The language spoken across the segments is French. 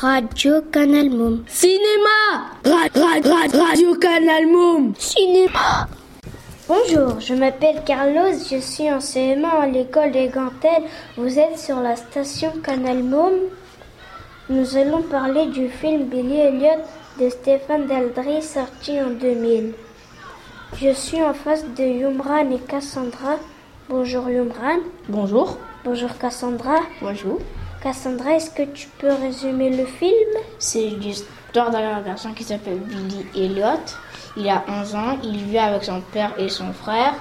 Radio Canal Moum. Cinéma Radio Canal Moum. Cinéma Bonjour, je m'appelle Carlos, je suis en CM1 à l'école des Gantelles. Vous êtes sur la station Canal Moum. Nous allons parler du film Billy Elliot de Stéphane Daldry sorti en 2000. Je suis en face de Yumran et Cassandra. Bonjour Yumran. Bonjour. Bonjour Cassandra. Bonjour. Cassandra, est-ce que tu peux résumer le film? C'est l'histoire d'un garçon qui s'appelle Billy Elliot. Il a 11 ans, il vit avec son père et son frère.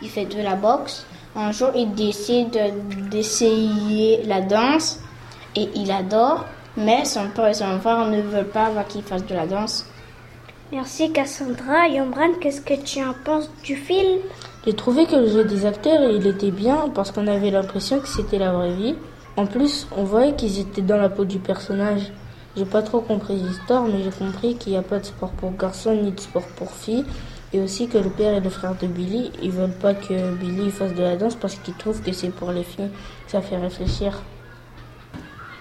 Il fait de la boxe. Un jour, il décide d'essayer la danse et il adore, mais son père et son frère ne veulent pas qu'il fasse de la danse. Merci Cassandra. Yombran, qu'est-ce que tu en penses du film? J'ai trouvé que le jeu des acteurs, il était bien parce qu'on avait l'impression que c'était la vraie vie. En plus, on voyait qu'ils étaient dans la peau du personnage. J'ai pas trop compris l'histoire, mais j'ai compris qu'il n'y a pas de sport pour garçons ni de sport pour filles. Et aussi que le père et le frère de Billy, ils veulent pas que Billy fasse de la danse parce qu'ils trouvent que c'est pour les filles. Ça fait réfléchir.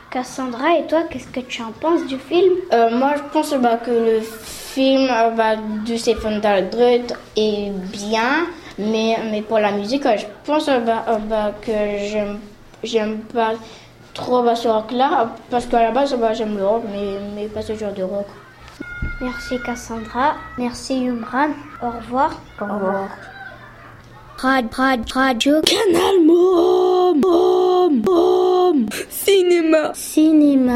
Cassandra, et toi, qu'est-ce que tu en penses du film? Euh, Moi, je pense bah, que le film bah, de Stephen Daldry est bien, mais, mais pour la musique, je pense bah, bah que j'aime j'aime pas trop ce rock-là, parce qu'à la base, bah, j'aime le rock, mais, mais pas ce genre de rock. Merci Cassandra, merci Yumran, au revoir. Au revoir. Rad, rad, radio, Canal Mom, Mom, Mom, Cinéma, cinéma.